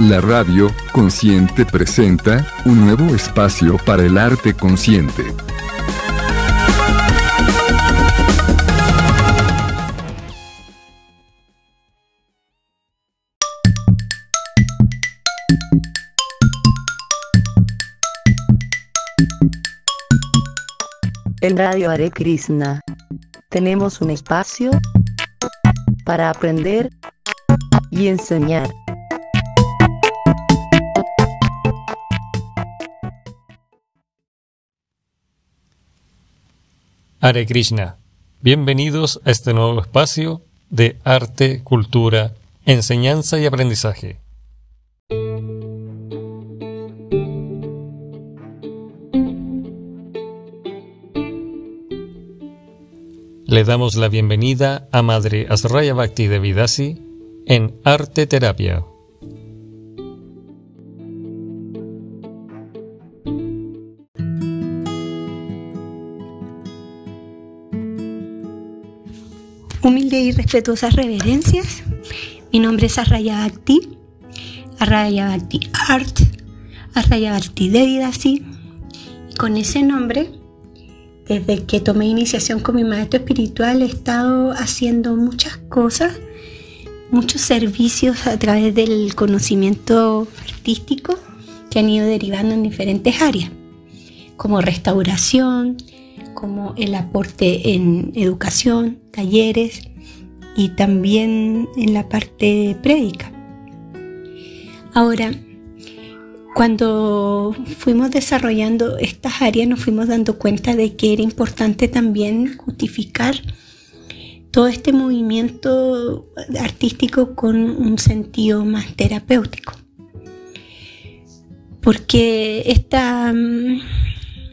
La radio consciente presenta un nuevo espacio para el arte consciente. En Radio Hare Krishna tenemos un espacio para aprender y enseñar. Hare Krishna. Bienvenidos a este nuevo espacio de arte, cultura, enseñanza y aprendizaje. Le damos la bienvenida a Madre Asraya Bhakti Devidasi en Arte Terapia. Humilde y respetuosas reverencias. Mi nombre es Arraya Bhakti, Art, Arraya Bhakti. Y con ese nombre, desde que tomé iniciación con mi maestro espiritual, he estado haciendo muchas cosas, muchos servicios a través del conocimiento artístico que han ido derivando en diferentes áreas, como restauración, como el aporte en educación, talleres y también en la parte prédica. Ahora, cuando fuimos desarrollando estas áreas nos fuimos dando cuenta de que era importante también justificar todo este movimiento artístico con un sentido más terapéutico. Porque esta,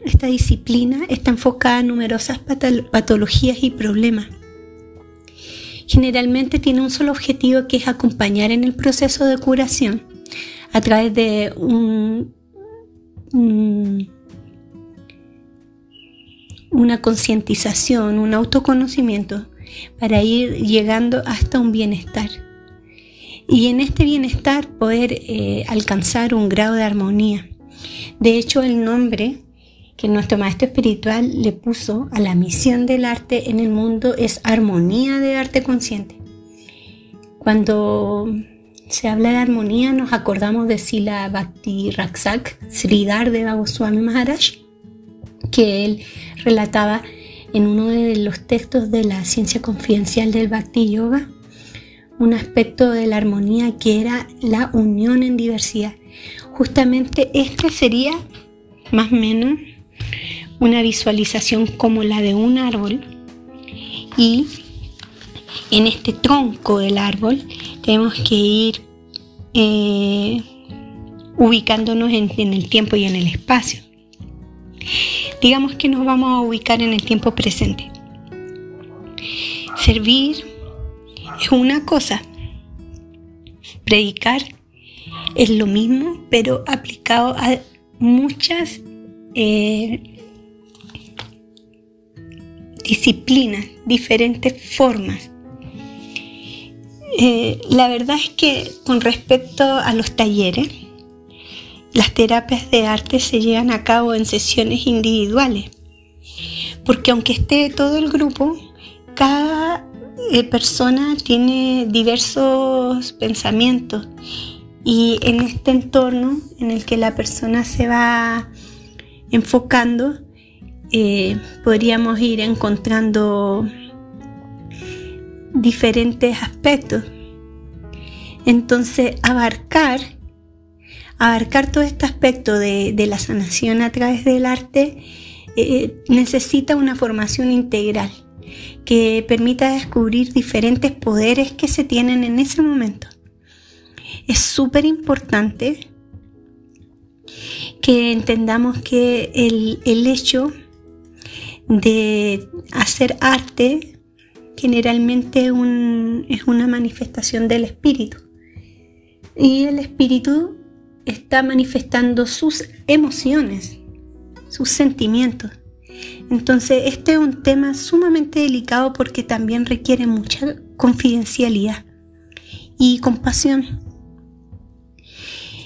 esta disciplina está enfocada en numerosas patologías y problemas. Generalmente tiene un solo objetivo que es acompañar en el proceso de curación a través de un, un, una concientización, un autoconocimiento para ir llegando hasta un bienestar. Y en este bienestar poder eh, alcanzar un grado de armonía. De hecho, el nombre que nuestro maestro espiritual le puso a la misión del arte en el mundo es armonía de arte consciente. Cuando se habla de armonía, nos acordamos de Sila Bhakti Raksak, Sridhar de Goswami Maharaj, que él relataba en uno de los textos de la ciencia confidencial del Bhakti Yoga, un aspecto de la armonía que era la unión en diversidad. Justamente este sería más o menos una visualización como la de un árbol y en este tronco del árbol tenemos que ir eh, ubicándonos en, en el tiempo y en el espacio. Digamos que nos vamos a ubicar en el tiempo presente. Servir es una cosa, predicar es lo mismo, pero aplicado a muchas eh, disciplinas, diferentes formas. Eh, la verdad es que con respecto a los talleres, las terapias de arte se llevan a cabo en sesiones individuales, porque aunque esté todo el grupo, cada eh, persona tiene diversos pensamientos y en este entorno en el que la persona se va enfocando, eh, podríamos ir encontrando diferentes aspectos. Entonces, abarcar, abarcar todo este aspecto de, la sanación a través del arte eh, necesita una formación integral que permita descubrir diferentes poderes que se tienen en ese momento. es súper importante que entendamos que el, el hecho de hacer arte generalmente un, es una manifestación del espíritu. Y el espíritu está manifestando sus emociones, sus sentimientos. Entonces, este es un tema sumamente delicado porque también requiere mucha confidencialidad y compasión.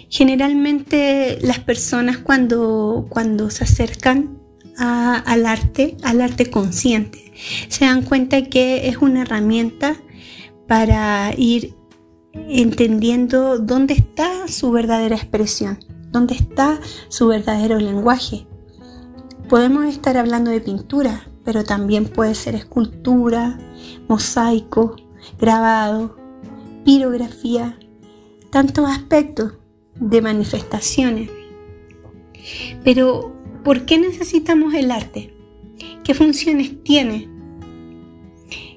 Generalmente las personas cuando, cuando se acercan al arte, al arte consciente, se dan cuenta que es una herramienta para ir entendiendo dónde está su verdadera expresión, dónde está su verdadero lenguaje. Podemos estar hablando de pintura, pero también puede ser escultura, mosaico, grabado, pirografía, tantos aspectos de manifestaciones. Pero, ¿por qué necesitamos el arte? ¿Qué funciones tiene?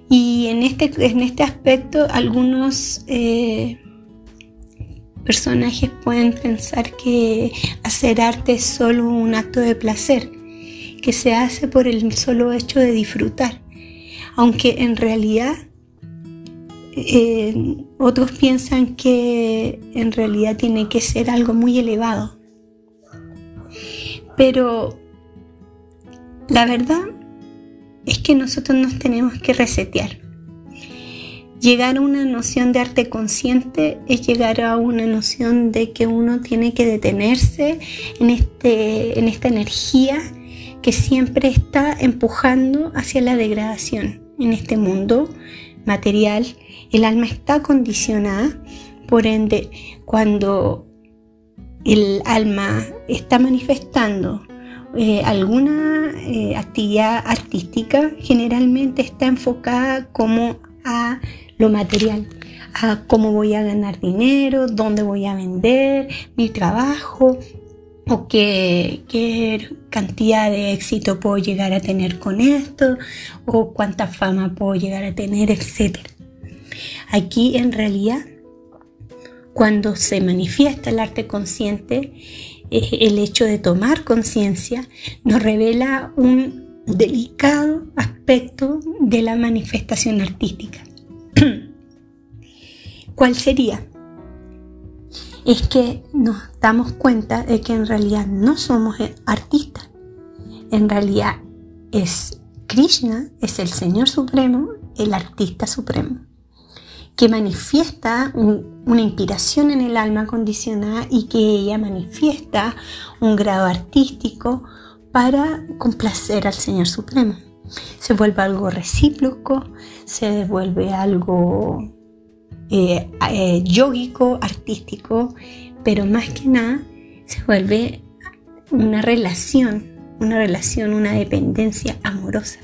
Y en este, en este aspecto algunos eh, personajes pueden pensar que hacer arte es solo un acto de placer, que se hace por el solo hecho de disfrutar, aunque en realidad eh, otros piensan que en realidad tiene que ser algo muy elevado. Pero la verdad es que nosotros nos tenemos que resetear. Llegar a una noción de arte consciente es llegar a una noción de que uno tiene que detenerse en, este, en esta energía que siempre está empujando hacia la degradación en este mundo material. El alma está condicionada, por ende, cuando el alma está manifestando eh, alguna eh, actividad artística generalmente está enfocada como a lo material, a cómo voy a ganar dinero, dónde voy a vender, mi trabajo o qué, qué cantidad de éxito puedo llegar a tener con esto o cuánta fama puedo llegar a tener, etc. Aquí en realidad, cuando se manifiesta el arte consciente, el hecho de tomar conciencia nos revela un delicado aspecto de la manifestación artística. ¿Cuál sería? Es que nos damos cuenta de que en realidad no somos artistas. En realidad es Krishna, es el Señor Supremo, el artista supremo que manifiesta una inspiración en el alma condicionada y que ella manifiesta un grado artístico para complacer al Señor Supremo. Se vuelve algo recíproco, se vuelve algo eh, eh, yógico, artístico, pero más que nada se vuelve una relación, una relación, una dependencia amorosa.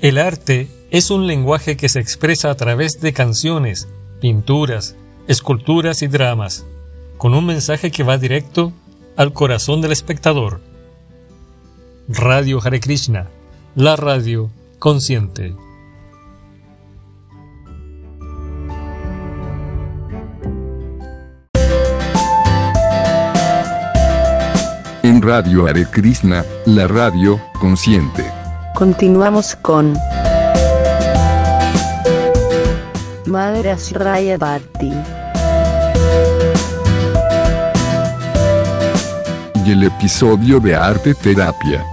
El arte es un lenguaje que se expresa a través de canciones, pinturas, esculturas y dramas, con un mensaje que va directo al corazón del espectador. Radio Hare Krishna, la radio consciente. En Radio Hare Krishna, la radio consciente. Continuamos con Madre Asraya Bhatti. Y el episodio de Arte Terapia.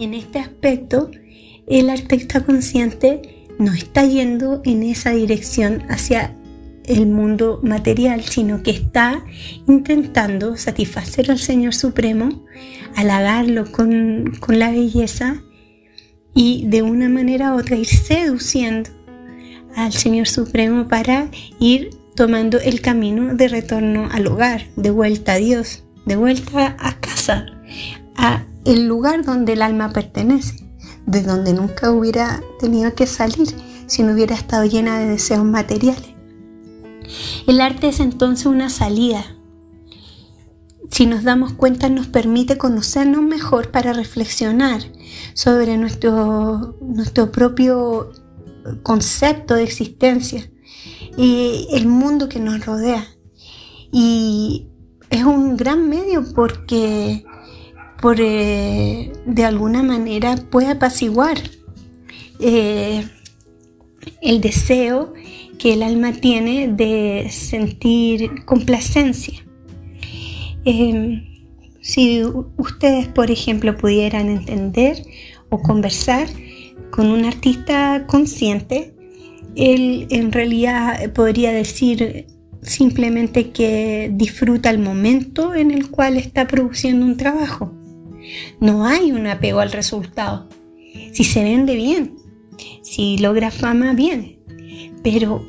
En este aspecto, el artista consciente no está yendo en esa dirección hacia el mundo material, sino que está intentando satisfacer al Señor Supremo, halagarlo con, con la belleza y de una manera u otra ir seduciendo al Señor Supremo para ir tomando el camino de retorno al hogar, de vuelta a Dios, de vuelta a casa, a el lugar donde el alma pertenece, de donde nunca hubiera tenido que salir si no hubiera estado llena de deseos materiales. El arte es entonces una salida. Si nos damos cuenta nos permite conocernos mejor para reflexionar sobre nuestro, nuestro propio concepto de existencia y el mundo que nos rodea. Y es un gran medio porque por, eh, de alguna manera puede apaciguar eh, el deseo que el alma tiene de sentir complacencia. Em, si ustedes, por ejemplo, pudieran entender o conversar con un artista consciente, él en realidad podría decir simplemente que disfruta el momento en el cual está produciendo un trabajo. No hay un apego al resultado. Si se vende bien, si logra fama bien, pero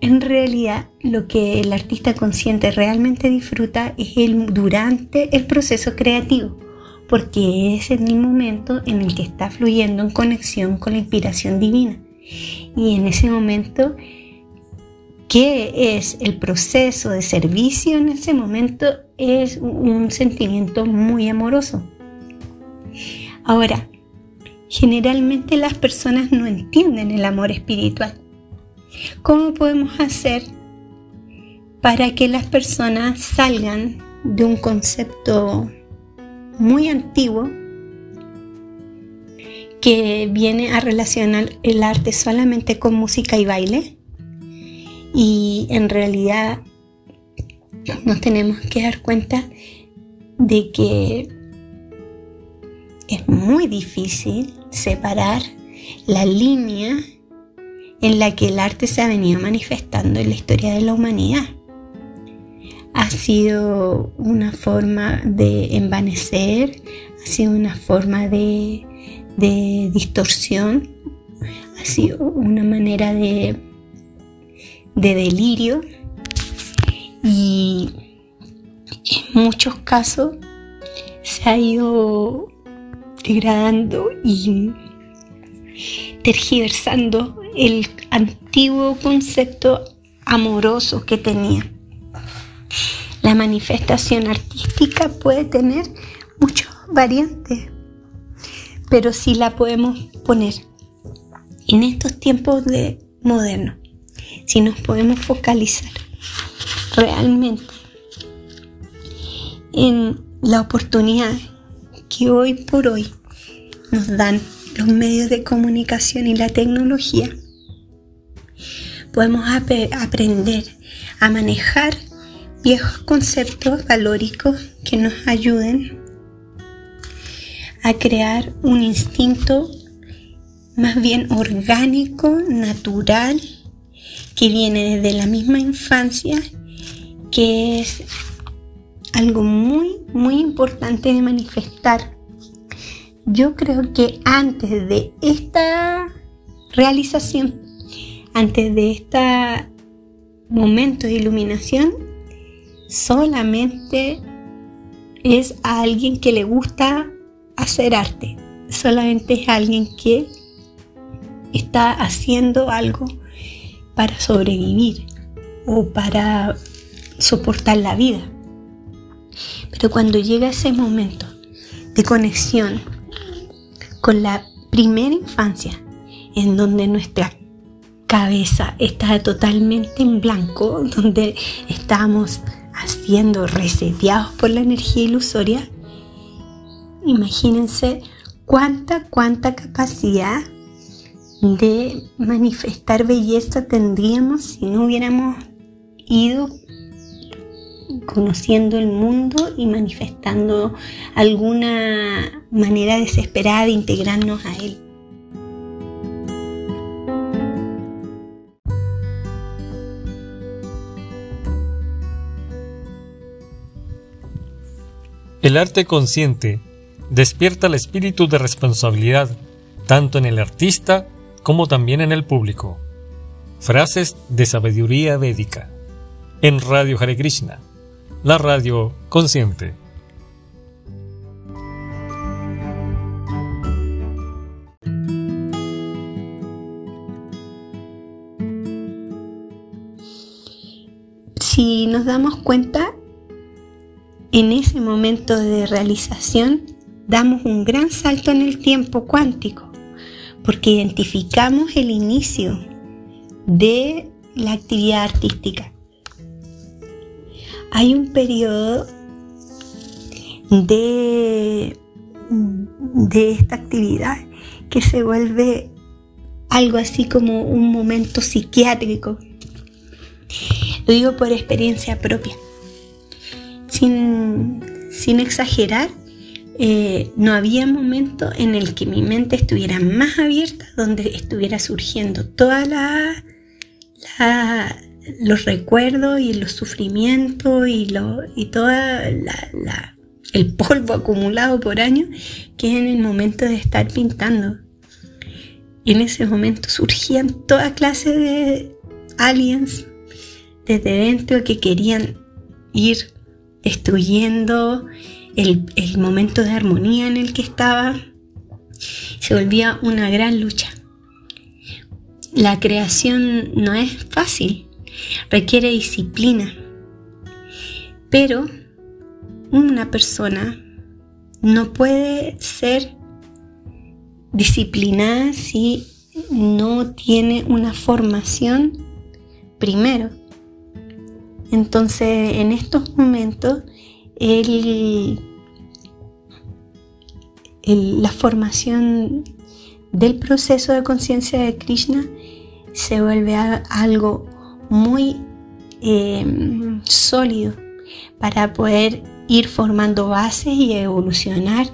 en realidad lo que el artista consciente realmente disfruta es el durante el proceso creativo, porque es en el momento en el que está fluyendo en conexión con la inspiración divina. Y en ese momento, ¿qué es el proceso de servicio? En ese momento es un sentimiento muy amoroso. Ahora, generalmente las personas no entienden el amor espiritual ¿Cómo podemos hacer para que las personas salgan de un concepto muy antiguo que viene a relacionar el arte solamente con música y baile? Y en realidad nos tenemos que dar cuenta de que es muy difícil separar la línea en la que el arte se ha venido manifestando en la historia de la humanidad. Ha sido una forma de envanecer, ha sido una forma de, distorsión, ha sido una manera de, de delirio y en muchos casos se ha ido degradando y tergiversando el antiguo concepto amoroso que tenía. La manifestación artística puede tener muchas variantes, pero si la podemos poner en estos tiempos de moderno, si nos podemos focalizar realmente en la oportunidad que hoy por hoy nos dan los medios de comunicación y la tecnología, podemos aprender a manejar viejos conceptos valóricos que nos ayuden a crear un instinto más bien orgánico, natural, que viene desde la misma infancia, que es algo muy, muy importante de manifestar. Yo creo que antes de esta realización antes de este momento de iluminación, solamente es a alguien que le gusta hacer arte, solamente es alguien que está haciendo algo para sobrevivir o para soportar la vida. Pero cuando llega ese momento de conexión con la primera infancia, en donde nuestra cabeza está totalmente en blanco, donde estamos haciendo reseteados por la energía ilusoria, imagínense cuánta, cuánta capacidad de manifestar belleza tendríamos si no hubiéramos ido conociendo el mundo y manifestando alguna manera desesperada de integrarnos a él. El arte consciente despierta el espíritu de responsabilidad tanto en el artista como también en el público. Frases de sabiduría védica. En Radio Hare Krishna, la radio consciente. Si nos damos cuenta, en ese momento de realización damos un gran salto en el tiempo cuántico porque identificamos el inicio de la actividad artística. Hay un periodo de, de esta actividad que se vuelve algo así como un momento psiquiátrico. Lo digo por experiencia propia. Sin, exagerar, eh, no había momento en el que mi mente estuviera más abierta, donde estuviera surgiendo toda la, los recuerdos y los sufrimientos y, lo, y toda la, el polvo acumulado por años que en el momento de estar pintando. En ese momento surgían toda clase de aliens desde dentro que querían ir destruyendo el, momento de armonía en el que estaba. Se volvía una gran lucha. La creación no es fácil, requiere disciplina, pero una persona no puede ser disciplinada si no tiene una formación primero. Entonces, en estos momentos, la formación del proceso de conciencia de Krishna se vuelve algo muy eh, sólido para poder ir formando bases y evolucionar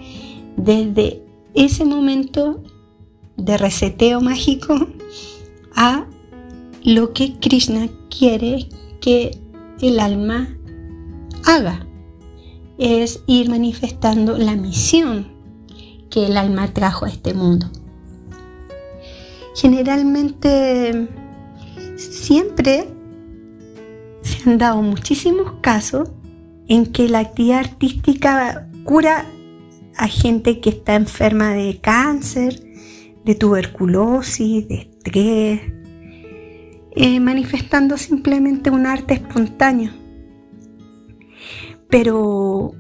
desde ese momento de reseteo mágico a lo que Krishna quiere que el alma haga. Es ir manifestando la misión que el alma trajo a este mundo. Generalmente siempre se han dado muchísimos casos en que la actividad artística cura a gente que está enferma de cáncer, de tuberculosis, de estrés, eh, manifestando simplemente un arte espontáneo. Pero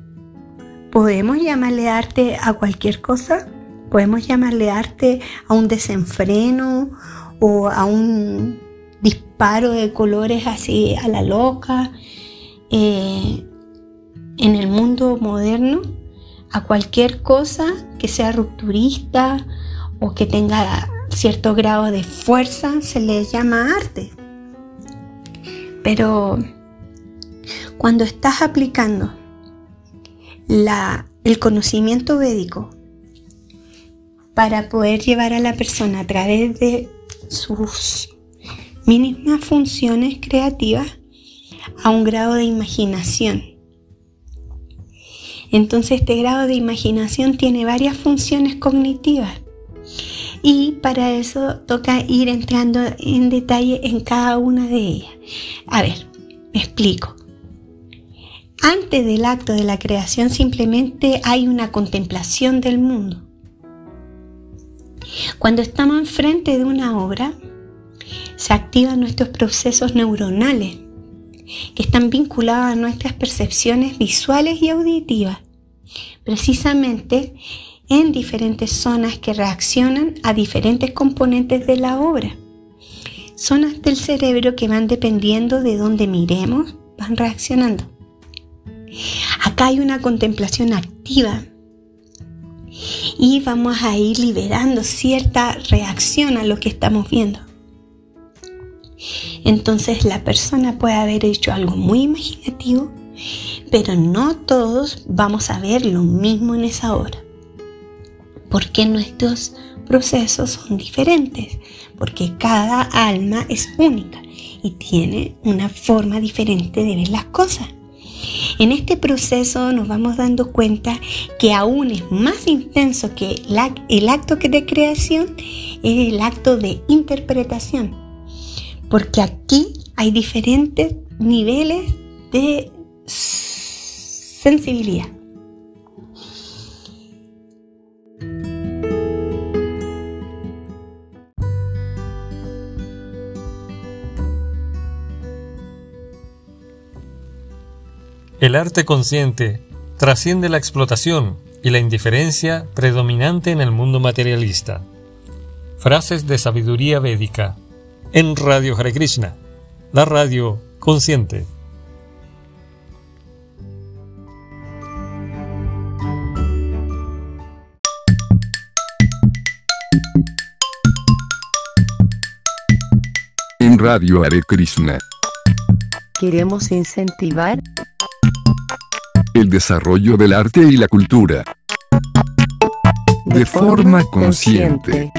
podemos llamarle arte a cualquier cosa, podemos llamarle arte a un desenfreno o a un disparo de colores así a la loca. Eh, en el mundo moderno a cualquier cosa que sea rupturista o que tenga cierto grado de fuerza se le llama arte. Pero cuando estás aplicando el conocimiento védico para poder llevar a la persona a través de sus mínimas funciones creativas a un grado de imaginación entonces este grado de imaginación tiene varias funciones cognitivas y para eso toca ir entrando en detalle en cada una de ellas. A ver, me explico. Antes del acto de la creación simplemente hay una contemplación del mundo. Cuando estamos enfrente de una obra, se activan nuestros procesos neuronales que están vinculados a nuestras percepciones visuales y auditivas precisamente en diferentes zonas que reaccionan a diferentes componentes de la obra. Zonas del cerebro que van dependiendo de dónde miremos, van reaccionando. Acá hay una contemplación activa y vamos a ir liberando cierta reacción a lo que estamos viendo. Entonces la persona puede haber hecho algo muy imaginativo pero no todos vamos a ver lo mismo en esa hora. Porque nuestros procesos son diferentes, porque cada alma es única y tiene una forma diferente de ver las cosas. En este proceso nos vamos dando cuenta que aún es más intenso que el acto de creación, es el acto de interpretación. Porque aquí hay diferentes niveles de sensibilidad. El arte consciente trasciende la explotación y la indiferencia predominante en el mundo materialista. Frases de sabiduría védica en Radio Hare Krishna, la radio consciente. En Radio Hare Krishna, Queremos incentivar el desarrollo del arte y la cultura. De forma consciente.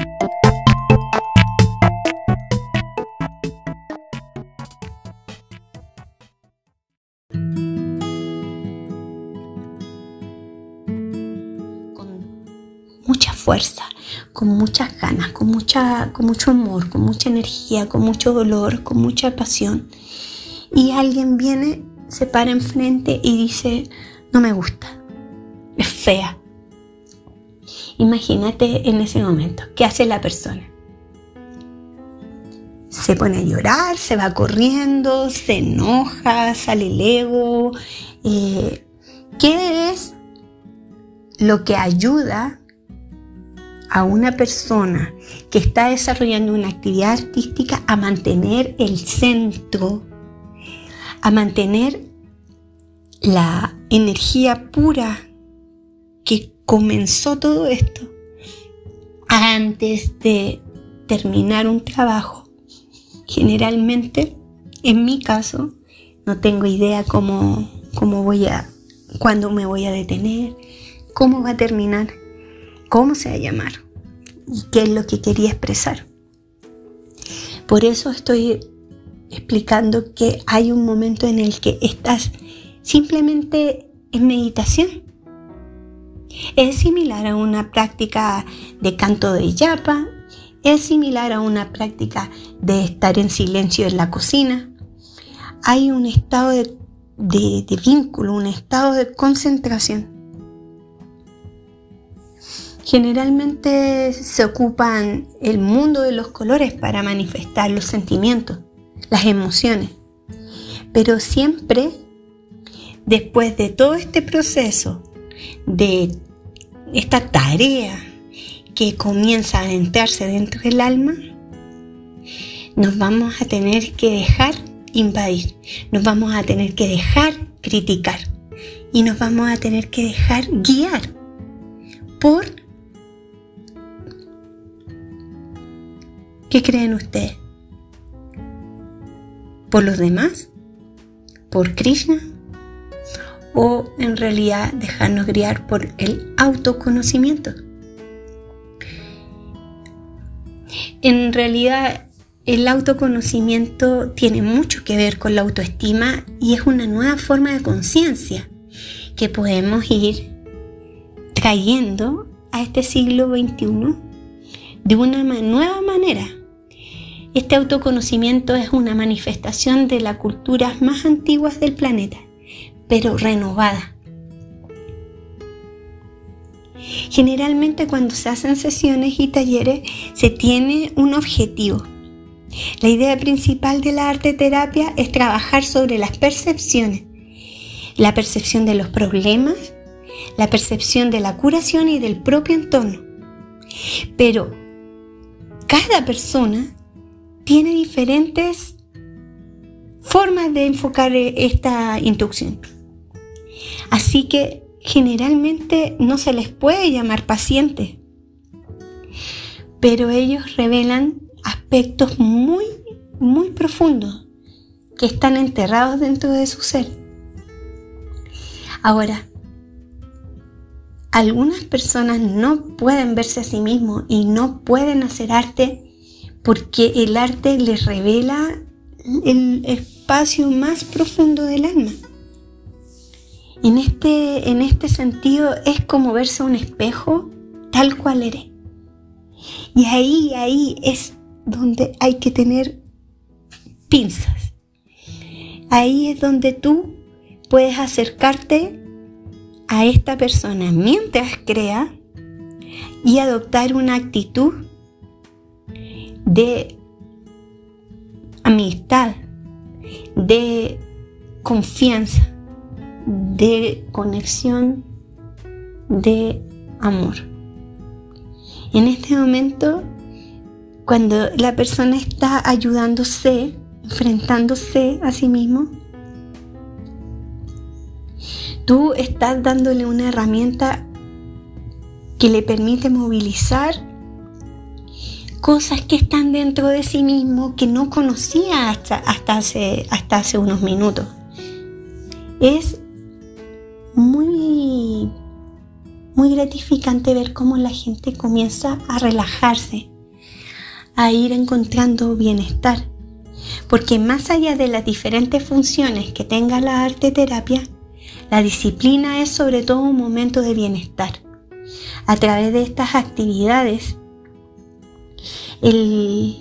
con mucha fuerza, con muchas ganas, con, mucha, con mucho amor, con mucha energía, con mucho dolor, con mucha pasión. Y alguien viene, se para enfrente y dice, no me gusta, es fea. Imagínate en ese momento, ¿qué hace la persona? Se pone a llorar, se va corriendo, se enoja, sale el ego. eh, ¿Qué es lo que ayuda a una persona que está desarrollando una actividad artística a mantener el centro, a mantener la energía pura que comenzó todo esto antes de terminar un trabajo. Generalmente, en mi caso, no tengo idea cómo, cómo voy a, cuándo me voy a detener, cómo va a terminar, cómo se va a llamar y qué es lo que quería expresar. Por eso estoy explicando que hay un momento en el que estás simplemente en meditación. Es similar a una práctica de canto de yapa, es similar a una práctica de estar en silencio en la cocina. Hay un estado de, vínculo, un estado de concentración. Generalmente se ocupan el mundo de los colores para manifestar los sentimientos, las emociones. Pero siempre, después de todo este proceso, de esta tarea que comienza a adentrarse dentro del alma, nos vamos a tener que dejar invadir, nos vamos a tener que dejar criticar y nos vamos a tener que dejar guiar por... ¿Qué creen ustedes? ¿Por los demás? ¿Por Krishna? ¿O en realidad dejarnos guiar por el autoconocimiento? En realidad el autoconocimiento tiene mucho que ver con la autoestima y es una nueva forma de conciencia que podemos ir trayendo a este siglo XXI de una nueva manera. Este autoconocimiento es una manifestación de las culturas más antiguas del planeta, pero renovada. Generalmente cuando se hacen sesiones y talleres se tiene un objetivo. La idea principal de la arte terapia es trabajar sobre las percepciones, la percepción de los problemas, la percepción de la curación y del propio entorno. Pero cada persona tiene diferentes formas de enfocar eh, esta instrucción. Así que generalmente no se les puede llamar pacientes, pero ellos revelan aspectos muy, muy profundos que están enterrados dentro de su ser. Ahora, algunas personas no pueden verse a sí mismos y no pueden hacer arte porque el arte les revela el espacio más profundo del alma. En este, en este sentido es como verse un espejo tal cual eres. Y ahí, ahí es donde hay que tener pinzas. Ahí es donde tú puedes acercarte a esta persona mientras crea y adoptar una actitud de amistad, de confianza, de conexión, de amor. En este momento, cuando la persona está ayudándose, enfrentándose a sí mismo, tú estás dándole una herramienta que le permite movilizar cosas que están dentro de sí mismo que no conocía hasta, hasta, hace, hasta hace unos minutos. Es muy, muy gratificante ver cómo la gente comienza a relajarse, a ir encontrando bienestar. Porque más allá de las diferentes funciones que tenga la arte terapia, la disciplina es sobre todo un momento de bienestar. A través de estas actividades, el,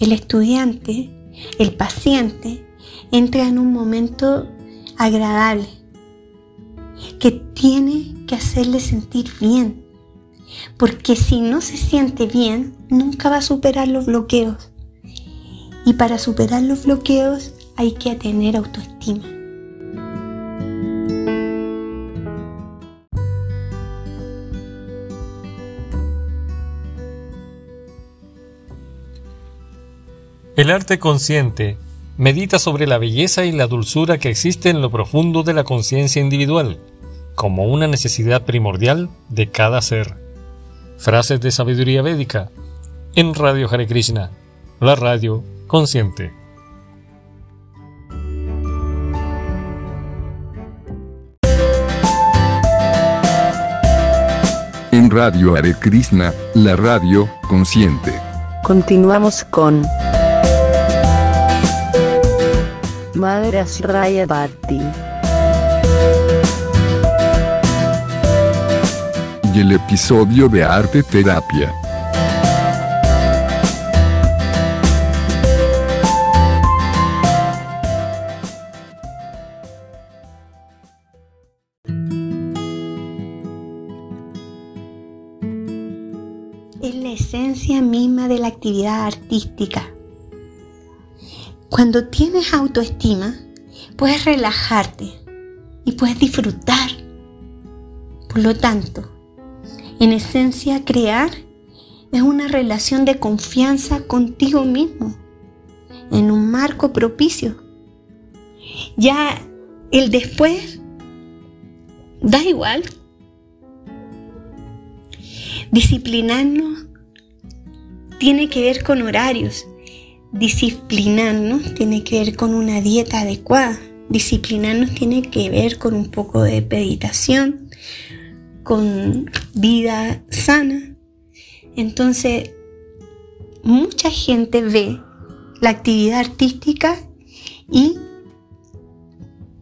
el, estudiante, el paciente, entra en un momento agradable que tiene que hacerle sentir bien. Porque si no se siente bien, nunca va a superar los bloqueos. Y para superar los bloqueos hay que tener autoestima. El arte consciente medita sobre la belleza y la dulzura que existe en lo profundo de la conciencia individual, como una necesidad primordial de cada ser. Frases de sabiduría védica en Radio Hare Krishna, la radio consciente. En Radio Hare Krishna, la radio consciente. Continuamos con Madre Asraya Bhatti. Y el episodio de Arte Terapia. Es la esencia misma de la actividad artística. Cuando tienes autoestima, puedes relajarte y puedes disfrutar. Por lo tanto, en esencia, crear es una relación de confianza contigo mismo, en un marco propicio. Ya el después da igual. Disciplinarnos tiene que ver con horarios, disciplinarnos tiene que ver con una dieta adecuada. Disciplinarnos tiene que ver con un poco de meditación, con vida sana. Entonces, mucha gente ve la actividad artística y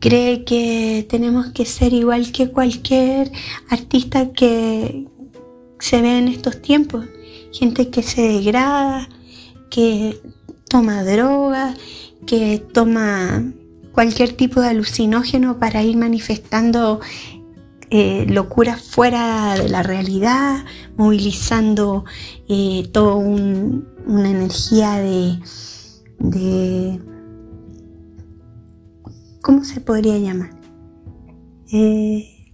cree que tenemos que ser igual que cualquier artista que se ve en estos tiempos. Gente que se degrada, que toma droga, que toma cualquier tipo de alucinógeno para ir manifestando eh, locuras fuera de la realidad, movilizando eh, toda una energía de, de, ¿Cómo se podría llamar? Eh,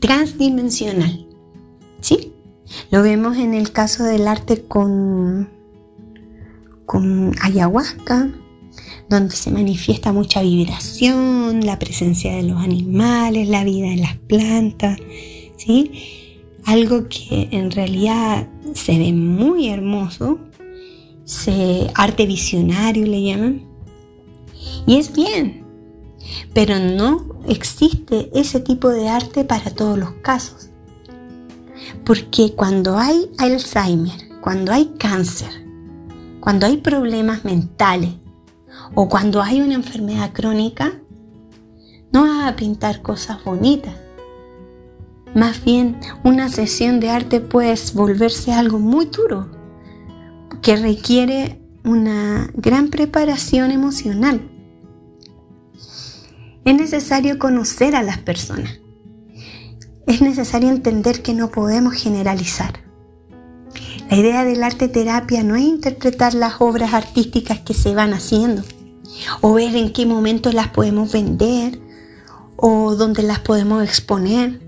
transdimensional. ¿Sí? Lo vemos en el caso del arte con con ayahuasca, donde se manifiesta mucha vibración, la presencia de los animales, la vida de las plantas, ¿sí? Algo que en realidad se ve muy hermoso, se, arte visionario le llaman, y es bien, pero no existe ese tipo de arte para todos los casos. Porque cuando hay Alzheimer, cuando hay cáncer, cuando hay problemas mentales o cuando hay una enfermedad crónica, no vas a pintar cosas bonitas. Más bien, una sesión de arte puede volverse algo muy duro, que requiere una gran preparación emocional. Es necesario conocer a las personas. Es necesario entender que no podemos generalizar. La idea del arte terapia no es interpretar las obras artísticas que se van haciendo, o ver en qué momento las podemos vender o dónde las podemos exponer.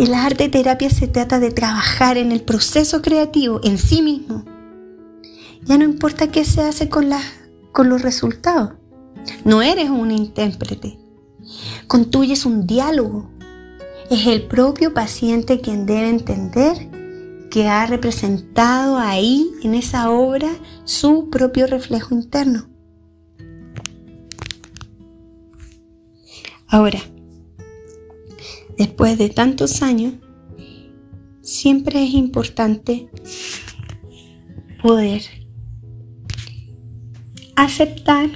La arte terapia se trata de trabajar en el proceso creativo en sí mismo. Ya no importa qué se hace con, con los resultados. No eres un intérprete. Contuyes un diálogo. Es el propio paciente quien debe entender que ha representado ahí, en esa obra, su propio reflejo interno. Ahora, después de tantos años, siempre es importante poder aceptar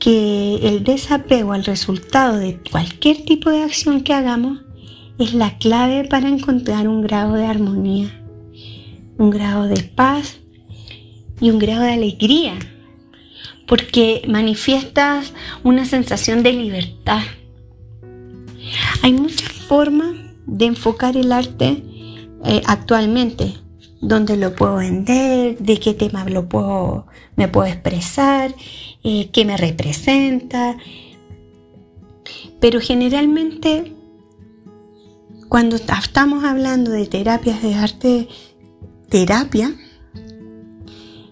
que el desapego al resultado de cualquier tipo de acción que hagamos es la clave para encontrar un grado de armonía, un grado de paz y un grado de alegría porque manifiestas una sensación de libertad. Hay muchas formas de enfocar el arte eh, actualmente, donde lo puedo vender, de qué tema lo puedo, me puedo expresar, eh, qué me representa. Pero generalmente, cuando estamos hablando de terapias de arte, terapia,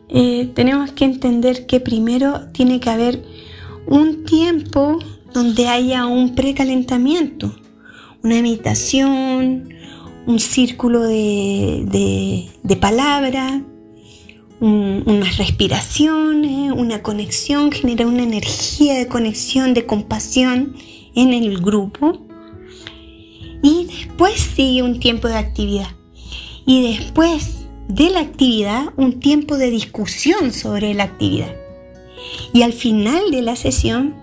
eh, tenemos que entender que primero tiene que haber un tiempo donde haya un precalentamiento, una imitación, un círculo de, de, palabras, unas respiraciones, una conexión, genera una energía de conexión, de compasión en el grupo. Y después sigue un tiempo de actividad. Y después de la actividad un tiempo de discusión sobre la actividad. Y al final de la sesión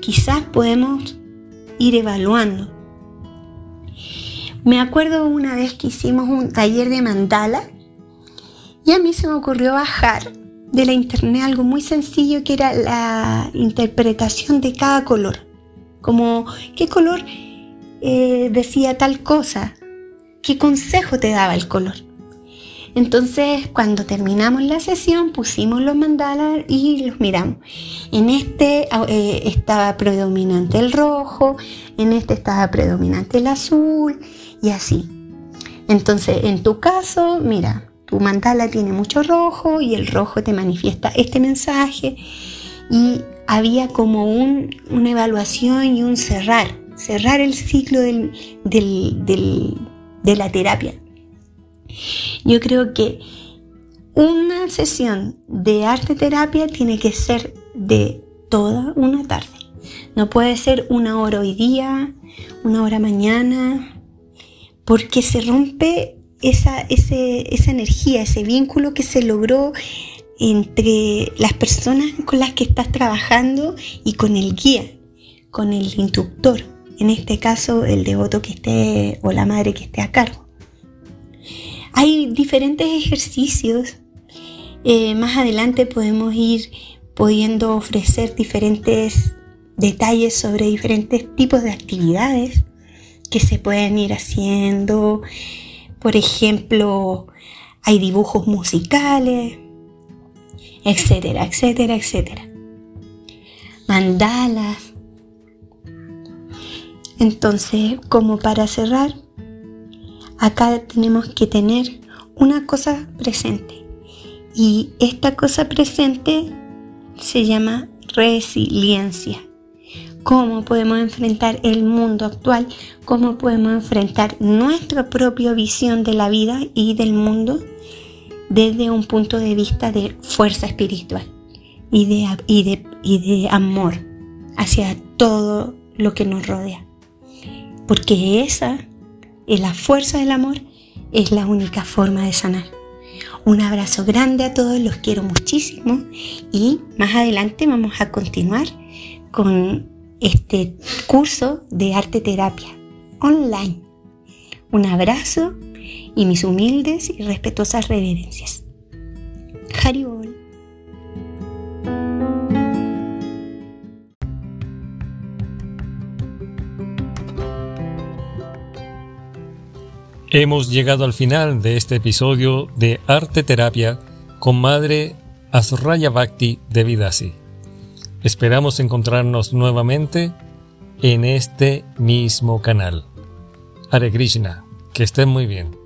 quizás podemos ir evaluando. Me acuerdo una vez que hicimos un taller de mandala y a mí se me ocurrió bajar de la internet algo muy sencillo que era la interpretación de cada color. Como qué color eh, decía tal cosa, qué consejo te daba el color. Entonces, cuando terminamos la sesión, pusimos los mandalas y los miramos. En este eh, estaba predominante el rojo, en este estaba predominante el azul y así. Entonces, en tu caso, mira, tu mandala tiene mucho rojo y el rojo te manifiesta este mensaje y había como una evaluación y un cerrar, cerrar el ciclo de la terapia. Yo creo que una sesión de arte terapia tiene que ser de toda una tarde. No puede ser una hora hoy día, una hora mañana, porque se rompe esa, esa energía, ese vínculo que se logró entre las personas con las que estás trabajando y con el guía, con el instructor, en este caso el devoto que esté o la madre que esté a cargo. Hay diferentes ejercicios. Eh, más adelante podemos ir pudiendo ofrecer diferentes detalles sobre diferentes tipos de actividades que se pueden ir haciendo. Por ejemplo, hay dibujos musicales, etcétera, etcétera, etcétera. Mandalas. Entonces, como para cerrar, acá tenemos que tener una cosa presente. Y esta cosa presente se llama resiliencia. ¿Cómo podemos enfrentar el mundo actual? ¿Cómo podemos enfrentar nuestra propia visión de la vida y del mundo desde un punto de vista de fuerza espiritual y de, y de, y de amor hacia todo lo que nos rodea? Porque esa la fuerza del amor es la única forma de sanar. Un abrazo grande a todos, los quiero muchísimo y más adelante vamos a continuar con este curso de arte terapia online. Un abrazo y mis humildes y respetuosas reverencias. Haribol. Hemos llegado al final de este episodio de Arte Terapia con Madre Asraya Bhakti Devidasi. Esperamos encontrarnos nuevamente en este mismo canal. Hare Krishna, que estén muy bien.